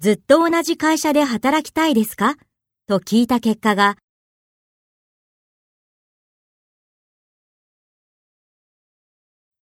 ずっと同じ会社で働きたいですか？と聞いた結果が